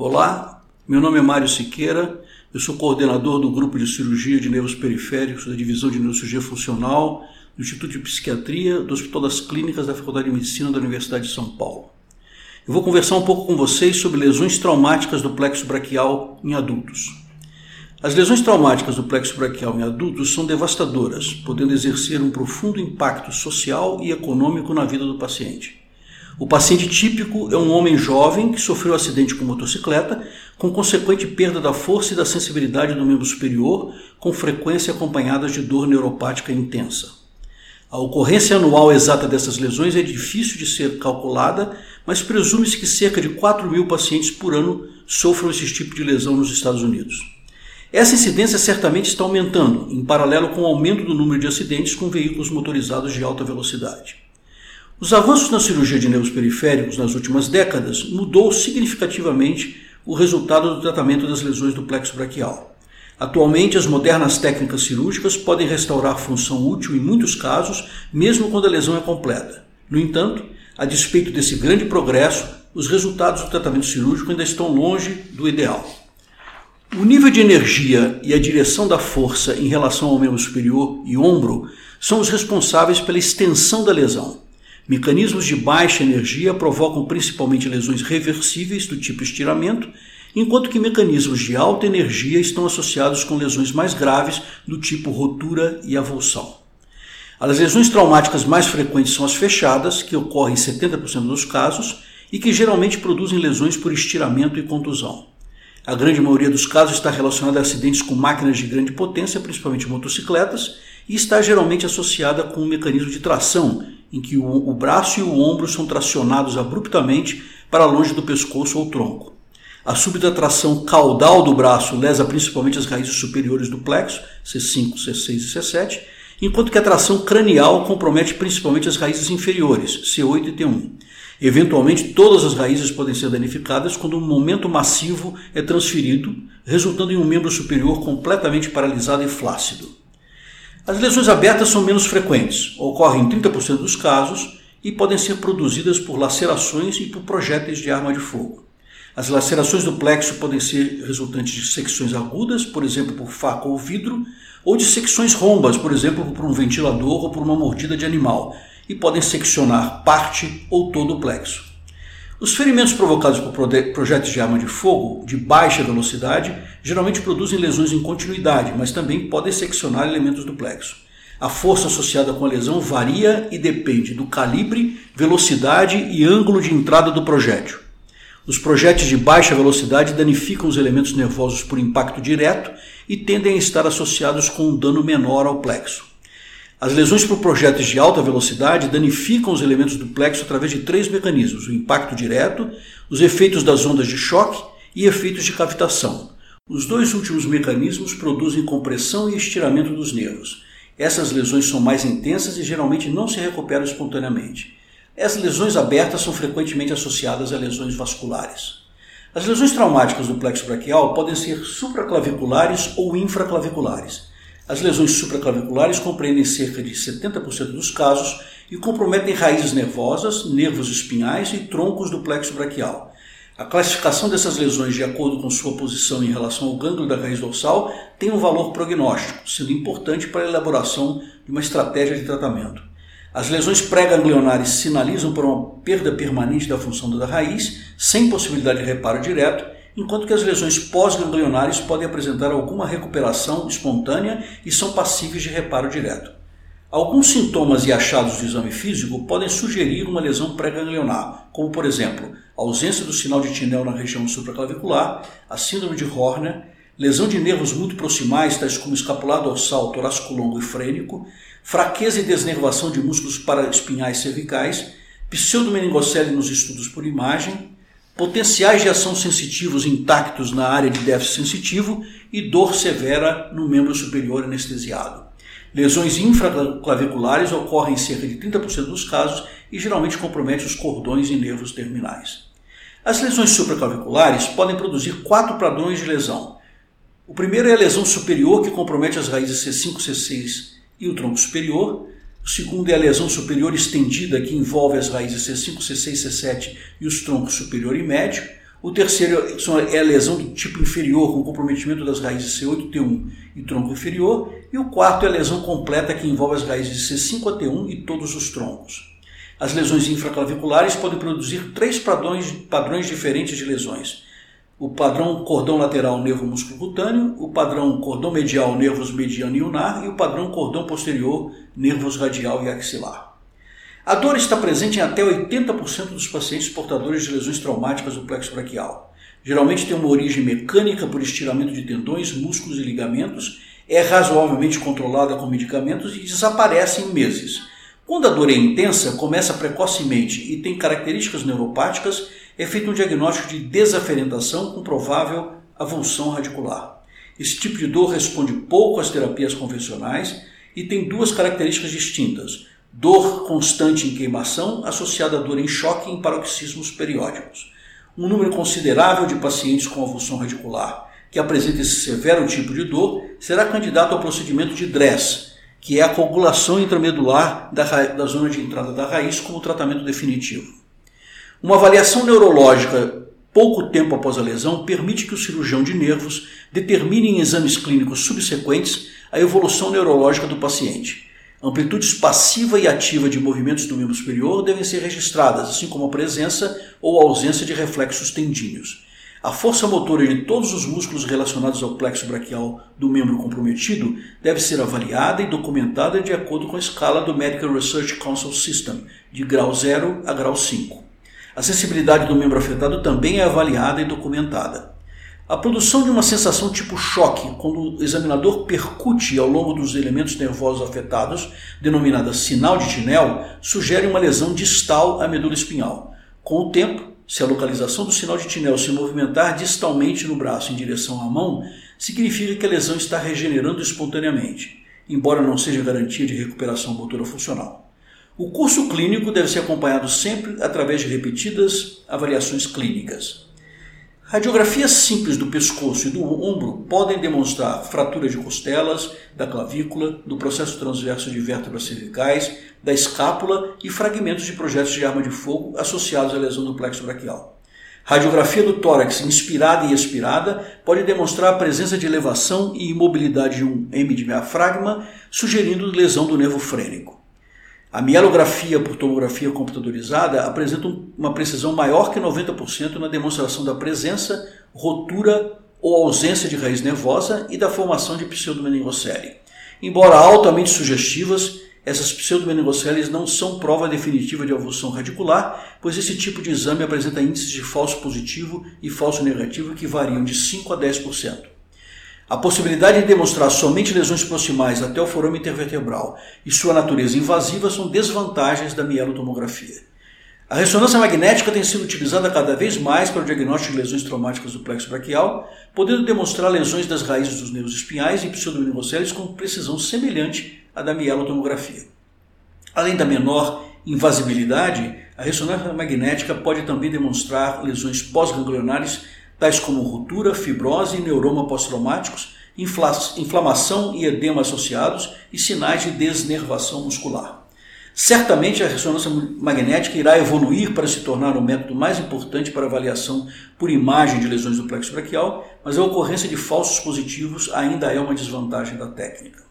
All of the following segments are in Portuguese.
Olá, meu nome é Mário Siqueira eu sou coordenador do grupo de cirurgia de nervos periféricos da divisão de neurocirurgia funcional do Instituto de Psiquiatria do Hospital das Clínicas da Faculdade de Medicina da Universidade de São Paulo. Eu vou conversar um pouco com vocês sobre lesões traumáticas do plexo braquial em adultos. As lesões traumáticas do plexo braquial em adultos são devastadoras, podendo exercer um profundo impacto social e econômico na vida do paciente. O paciente típico é um homem jovem que sofreu um acidente com motocicleta, com consequente perda da força e da sensibilidade do membro superior, com frequência acompanhadas de dor neuropática intensa. A ocorrência anual exata dessas lesões é difícil de ser calculada, mas presume-se que cerca de 4 mil pacientes por ano sofram esse tipo de lesão nos Estados Unidos. Essa incidência certamente está aumentando, em paralelo com o aumento do número de acidentes com veículos motorizados de alta velocidade. Os avanços na cirurgia de nervos periféricos nas últimas décadas mudou significativamente o resultado do tratamento das lesões do plexo braquial. Atualmente, as modernas técnicas cirúrgicas podem restaurar função útil em muitos casos, mesmo quando a lesão é completa. No entanto, a despeito desse grande progresso, os resultados do tratamento cirúrgico ainda estão longe do ideal. O nível de energia e a direção da força em relação ao membro superior e ombro são os responsáveis pela extensão da lesão. Mecanismos de baixa energia provocam principalmente lesões reversíveis do tipo estiramento, enquanto que mecanismos de alta energia estão associados com lesões mais graves do tipo rotura e avulsão. As lesões traumáticas mais frequentes são as fechadas, que ocorrem em 70% dos casos e que geralmente produzem lesões por estiramento e contusão. A grande maioria dos casos está relacionada a acidentes com máquinas de grande potência, principalmente motocicletas, e está geralmente associada com um mecanismo de tração, em que o, o braço e o ombro são tracionados abruptamente para longe do pescoço ou tronco. A súbita tração caudal do braço lesa principalmente as raízes superiores do plexo, C5, C6 e C7, enquanto que a tração cranial compromete principalmente as raízes inferiores, C8 e T1. Eventualmente, todas as raízes podem ser danificadas quando um momento massivo é transferido, resultando em um membro superior completamente paralisado e flácido. As lesões abertas são menos frequentes, ocorrem em 30% dos casos e podem ser produzidas por lacerações e por projéteis de arma de fogo. As lacerações do plexo podem ser resultantes de secções agudas, por exemplo, por faca ou vidro, ou de secções rombas, por exemplo, por um ventilador ou por uma mordida de animal, e podem seccionar parte ou todo o plexo. Os ferimentos provocados por projéteis de arma de fogo de baixa velocidade geralmente produzem lesões em continuidade, mas também podem seccionar elementos do plexo. A força associada com a lesão varia e depende do calibre, velocidade e ângulo de entrada do projétil. Os projéteis de baixa velocidade danificam os elementos nervosos por impacto direto e tendem a estar associados com um dano menor ao plexo. As lesões por projéteis de alta velocidade danificam os elementos do plexo através de três mecanismos: o impacto direto, os efeitos das ondas de choque e efeitos de cavitação. Os dois últimos mecanismos produzem compressão e estiramento dos nervos. Essas lesões são mais intensas e geralmente não se recuperam espontaneamente. As lesões abertas são frequentemente associadas a lesões vasculares. As lesões traumáticas do plexo braquial podem ser supraclaviculares ou infraclaviculares. As lesões supraclaviculares compreendem cerca de 70% dos casos e comprometem raízes nervosas, nervos espinhais e troncos do plexo braquial. A classificação dessas lesões de acordo com sua posição em relação ao gânglio da raiz dorsal tem um valor prognóstico, sendo importante para a elaboração de uma estratégia de tratamento. As lesões pré-ganglionares sinalizam por uma perda permanente da função da raiz, sem possibilidade de reparo direto, enquanto que as lesões pós-ganglionares podem apresentar alguma recuperação espontânea e são passíveis de reparo direto. Alguns sintomas e achados do exame físico podem sugerir uma lesão pré-ganglionar, como por exemplo, a ausência do sinal de Tinel na região supraclavicular, a síndrome de Horner, lesão de nervos muito proximais, tais como escapular dorsal, torácico longo e frênico, fraqueza e desnervação de músculos paraespinhais cervicais, pseudomeningocele nos estudos por imagem, potenciais de ação sensitivos intactos na área de déficit sensitivo e dor severa no membro superior anestesiado. Lesões infraclaviculares ocorrem em cerca de 30% dos casos e geralmente comprometem os cordões e nervos terminais. As lesões supraclaviculares podem produzir quatro padrões de lesão. O primeiro é a lesão superior, que compromete as raízes C5, C6 e o tronco superior. O segundo é a lesão superior estendida, que envolve as raízes C5, C6, C7 e os troncos superior e médio. O terceiro é a lesão do tipo inferior, com comprometimento das raízes C8, T1 e tronco inferior. E o quarto é a lesão completa, que envolve as raízes de C5 a T1 e todos os troncos. As lesões infraclaviculares podem produzir três padrões, padrões diferentes de lesões. O padrão cordão lateral nervo músculo cutâneo, o padrão cordão medial nervos mediano e ulnar e o padrão cordão posterior nervos radial e axilar. A dor está presente em até 80% dos pacientes portadores de lesões traumáticas do plexo braquial. Geralmente tem uma origem mecânica por estiramento de tendões, músculos e ligamentos, é razoavelmente controlada com medicamentos e desaparece em meses. Quando a dor é intensa, começa precocemente e tem características neuropáticas, é feito um diagnóstico de desaferentação com provável avulsão radicular. Esse tipo de dor responde pouco às terapias convencionais e tem duas características distintas: dor constante em queimação associada à dor em choque em paroxismos periódicos. Um número considerável de pacientes com avulsão radicular que apresenta esse severo tipo de dor será candidato ao procedimento de DRESS, que é a coagulação intramedular da, da zona de entrada da raiz como tratamento definitivo. Uma avaliação neurológica pouco tempo após a lesão permite que o cirurgião de nervos determine em exames clínicos subsequentes a evolução neurológica do paciente. Amplitudes passiva e ativa de movimentos do membro superior devem ser registradas, assim como a presença ou ausência de reflexos tendíneos. A força motora de todos os músculos relacionados ao plexo braquial do membro comprometido deve ser avaliada e documentada de acordo com a escala do Medical Research Council System, de grau 0 a grau 5. A sensibilidade do membro afetado também é avaliada e documentada. A produção de uma sensação tipo choque, quando o examinador percute ao longo dos elementos nervosos afetados, denominada sinal de Tinel, sugere uma lesão distal à medula espinhal. Com o tempo, se a localização do sinal de Tinel se movimentar distalmente no braço em direção à mão, significa que a lesão está regenerando espontaneamente, embora não seja garantia de recuperação motora funcional. O curso clínico deve ser acompanhado sempre através de repetidas avaliações clínicas. Radiografias simples do pescoço e do ombro podem demonstrar fratura de costelas, da clavícula, do processo transverso de vértebras cervicais, da escápula e fragmentos de projetos de arma de fogo associados à lesão do plexo braquial. Radiografia do tórax inspirada e expirada pode demonstrar a presença de elevação e imobilidade de um M de diafragma, sugerindo lesão do nervo frênico. A mielografia por tomografia computadorizada apresenta uma precisão maior que 90% na demonstração da presença, rotura ou ausência de raiz nervosa e da formação de pseudomeningocele. Embora altamente sugestivas, essas pseudomeningoceles não são prova definitiva de avulsão radicular, pois esse tipo de exame apresenta índices de falso positivo e falso negativo que variam de 5 a 10%. A possibilidade de demonstrar somente lesões proximais até o forame intervertebral e sua natureza invasiva são desvantagens da mielotomografia. A ressonância magnética tem sido utilizada cada vez mais para o diagnóstico de lesões traumáticas do plexo braquial, podendo demonstrar lesões das raízes dos nervos espinhais e pseudomeningocélios com precisão semelhante à da mielotomografia. Além da menor invasibilidade, a ressonância magnética pode também demonstrar lesões pós-ganglionares tais como ruptura, fibrose e neuroma pós-traumáticos, inflamação e edema associados e sinais de desnervação muscular. Certamente a ressonância magnética irá evoluir para se tornar o método mais importante para avaliação por imagem de lesões do plexo braquial, mas a ocorrência de falsos positivos ainda é uma desvantagem da técnica.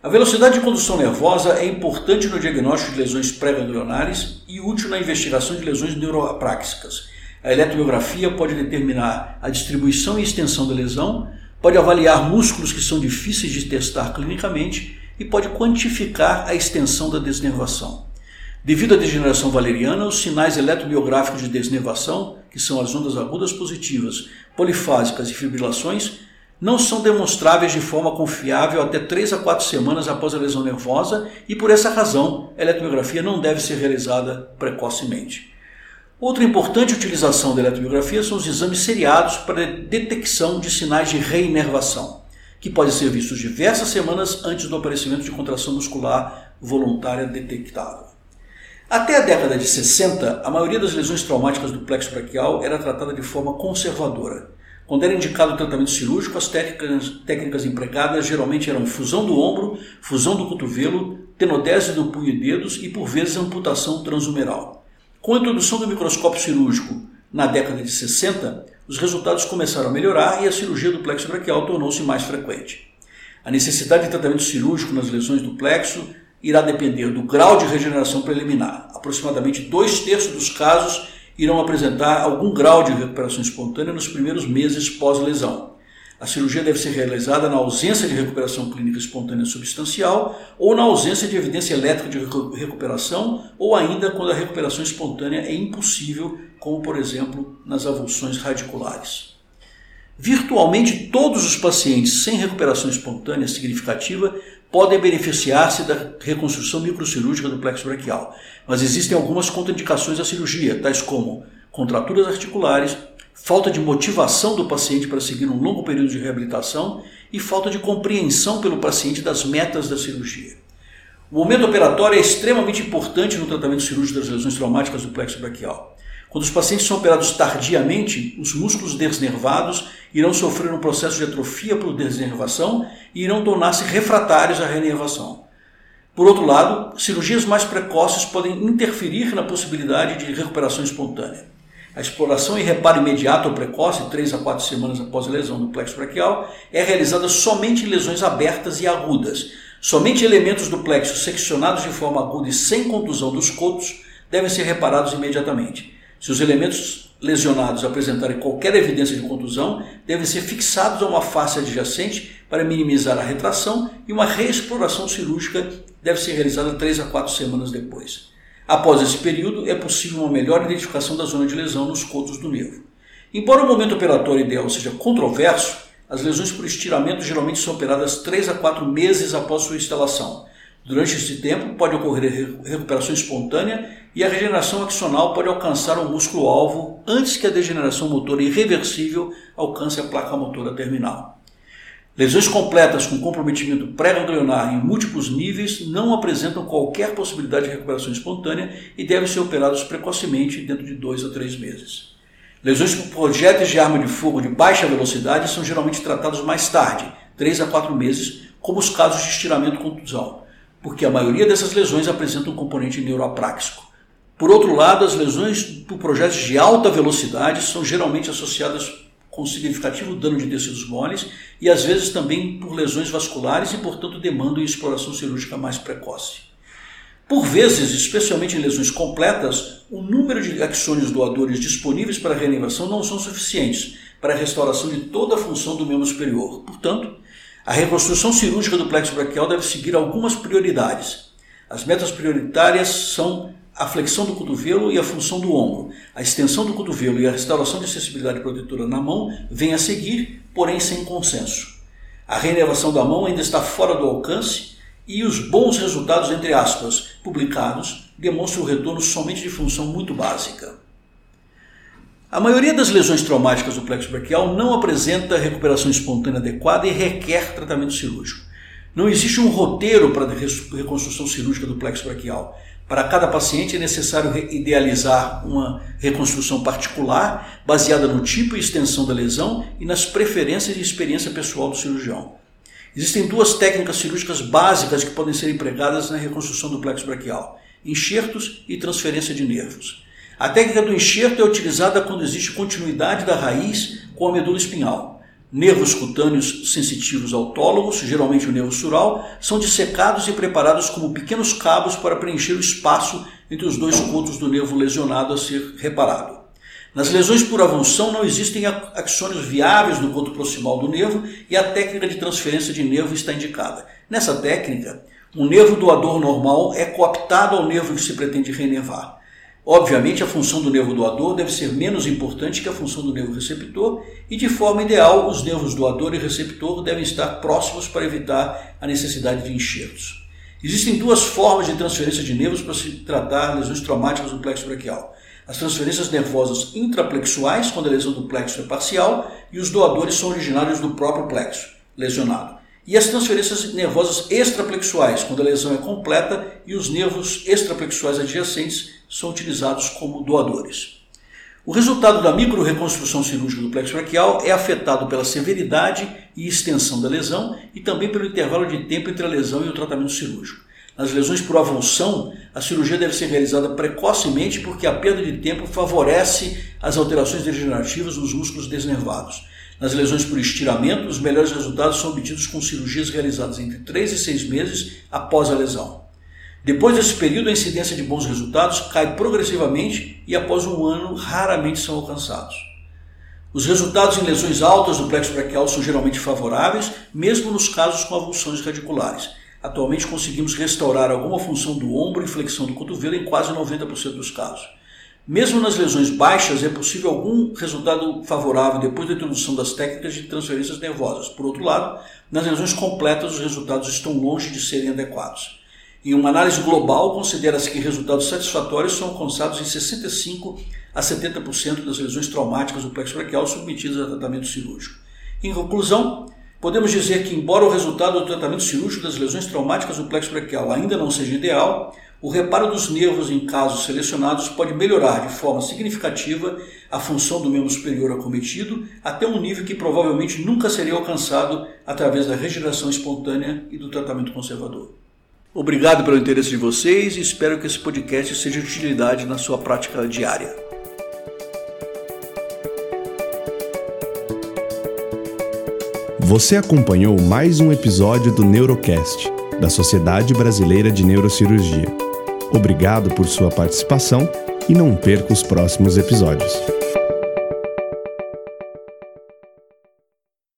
A velocidade de condução nervosa é importante no diagnóstico de lesões pré-ganglionares e útil na investigação de lesões neuroapráxicas a eletromiografia pode determinar a distribuição e extensão da lesão, pode avaliar músculos que são difíceis de testar clinicamente e pode quantificar a extensão da desnervação. Devido à degeneração valeriana, os sinais eletromiográficos de desnervação, que são as ondas agudas positivas, polifásicas e fibrilações, não são demonstráveis de forma confiável até 3 a 4 semanas após a lesão nervosa e, por essa razão, a eletromiografia não deve ser realizada precocemente. Outra importante utilização da eletromiografia são os exames seriados para detecção de sinais de reinervação, que podem ser vistos diversas semanas antes do aparecimento de contração muscular voluntária detectável. Até a década de 60, a maioria das lesões traumáticas do plexo braquial era tratada de forma conservadora. Quando era indicado o tratamento cirúrgico, as técnicas, técnicas empregadas geralmente eram fusão do ombro, fusão do cotovelo, tenodese do punho e dedos e, por vezes, amputação transhumeral. Com a introdução do microscópio cirúrgico na década de 60, os resultados começaram a melhorar e a cirurgia do plexo braquial tornou-se mais frequente. A necessidade de tratamento cirúrgico nas lesões do plexo irá depender do grau de regeneração preliminar. Aproximadamente dois terços dos casos irão apresentar algum grau de recuperação espontânea nos primeiros meses pós-lesão. A cirurgia deve ser realizada na ausência de recuperação clínica espontânea substancial ou na ausência de evidência elétrica de recuperação ou ainda quando a recuperação espontânea é impossível, como por exemplo nas avulsões radiculares. Virtualmente todos os pacientes sem recuperação espontânea significativa podem beneficiar-se da reconstrução microcirúrgica do plexo braquial, mas existem algumas contraindicações à cirurgia, tais como contraturas articulares, falta de motivação do paciente para seguir um longo período de reabilitação e falta de compreensão pelo paciente das metas da cirurgia. O momento operatório é extremamente importante no tratamento cirúrgico das lesões traumáticas do plexo braquial. Quando os pacientes são operados tardiamente, os músculos desnervados irão sofrer um processo de atrofia por desnervação e irão tornar-se refratários à renervação. Por outro lado, cirurgias mais precoces podem interferir na possibilidade de recuperação espontânea. A exploração e reparo imediato ou precoce, 3 a 4 semanas após a lesão do plexo braquial, é realizada somente em lesões abertas e agudas. Somente elementos do plexo seccionados de forma aguda e sem contusão dos cotos devem ser reparados imediatamente. Se os elementos lesionados apresentarem qualquer evidência de contusão, devem ser fixados a uma face adjacente para minimizar a retração e uma reexploração cirúrgica deve ser realizada 3 a 4 semanas depois. Após esse período, é possível uma melhor identificação da zona de lesão nos cotos do nervo. Embora o momento operatório ideal seja controverso, as lesões por estiramento geralmente são operadas 3 a 4 meses após sua instalação. Durante esse tempo, pode ocorrer recuperação espontânea e a regeneração axonal pode alcançar o músculo-alvo antes que a degeneração motora irreversível alcance a placa motora terminal. Lesões completas com comprometimento pré-ganglionar em múltiplos níveis não apresentam qualquer possibilidade de recuperação espontânea e devem ser operados precocemente dentro de dois a três meses. Lesões por projéteis de arma de fogo de baixa velocidade são geralmente tratados mais tarde, três a quatro meses, como os casos de estiramento contusão, porque a maioria dessas lesões apresentam um componente neuroapráxico. Por outro lado, as lesões por projéteis de alta velocidade são geralmente associadas com significativo dano de tecidos moles e às vezes também por lesões vasculares e, portanto, demandam exploração cirúrgica mais precoce. Por vezes, especialmente em lesões completas, o número de axônios doadores disponíveis para reanimação não são suficientes para a restauração de toda a função do membro superior. Portanto, a reconstrução cirúrgica do plexo braquial deve seguir algumas prioridades. As metas prioritárias são a flexão do cotovelo e a função do ombro. A extensão do cotovelo e a restauração de sensibilidade protetora na mão vem a seguir, porém sem consenso. A reinervação da mão ainda está fora do alcance e os bons resultados, entre aspas, publicados, demonstram o retorno somente de função muito básica. A maioria das lesões traumáticas do plexo braquial não apresenta recuperação espontânea adequada e requer tratamento cirúrgico. Não existe um roteiro para a reconstrução cirúrgica do plexo braquial. Para cada paciente é necessário idealizar uma reconstrução particular, baseada no tipo e extensão da lesão e nas preferências e experiência pessoal do cirurgião. Existem duas técnicas cirúrgicas básicas que podem ser empregadas na reconstrução do plexo braquial: enxertos e transferência de nervos. A técnica do enxerto é utilizada quando existe continuidade da raiz com a medula espinhal. Nervos cutâneos sensitivos autólogos, geralmente o nervo sural, são dissecados e preparados como pequenos cabos para preencher o espaço entre os dois cotos do nervo lesionado a ser reparado. Nas lesões por avulsão não existem axônios viáveis no coto proximal do nervo e a técnica de transferência de nervo está indicada. Nessa técnica, o nervo doador normal é cooptado ao nervo que se pretende reinervar. Obviamente, a função do nervo doador deve ser menos importante que a função do nervo receptor, e de forma ideal, os nervos doador e receptor devem estar próximos para evitar a necessidade de enxertos. Existem duas formas de transferência de nervos para se tratar lesões traumáticas do plexo braquial. as transferências nervosas intraplexuais, quando a lesão do plexo é parcial, e os doadores são originários do próprio plexo lesionado. E as transferências nervosas extraplexuais, quando a lesão é completa e os nervos extraplexuais adjacentes são utilizados como doadores. O resultado da microreconstrução cirúrgica do plexo braquial é afetado pela severidade e extensão da lesão e também pelo intervalo de tempo entre a lesão e o tratamento cirúrgico. Nas lesões por avulsão, a cirurgia deve ser realizada precocemente porque a perda de tempo favorece as alterações degenerativas nos músculos desnervados. Nas lesões por estiramento, os melhores resultados são obtidos com cirurgias realizadas entre 3 e 6 meses após a lesão. Depois desse período, a incidência de bons resultados cai progressivamente e após um ano raramente são alcançados. Os resultados em lesões altas do plexo braquial são geralmente favoráveis, mesmo nos casos com avulsões radiculares. Atualmente conseguimos restaurar alguma função do ombro e flexão do cotovelo em quase 90% dos casos. Mesmo nas lesões baixas, é possível algum resultado favorável depois da introdução das técnicas de transferências nervosas. Por outro lado, nas lesões completas, os resultados estão longe de serem adequados. Em uma análise global, considera-se que resultados satisfatórios são alcançados em 65 a 70% das lesões traumáticas do plexo braquial submetidas a tratamento cirúrgico. Em conclusão, Podemos dizer que, embora o resultado do tratamento cirúrgico das lesões traumáticas do plexo braquial ainda não seja ideal, o reparo dos nervos em casos selecionados pode melhorar de forma significativa a função do membro superior acometido até um nível que provavelmente nunca seria alcançado através da regeneração espontânea e do tratamento conservador. Obrigado pelo interesse de vocês e espero que esse podcast seja de utilidade na sua prática diária. Você acompanhou mais um episódio do Neurocast, da Sociedade Brasileira de Neurocirurgia. Obrigado por sua participação e não perca os próximos episódios.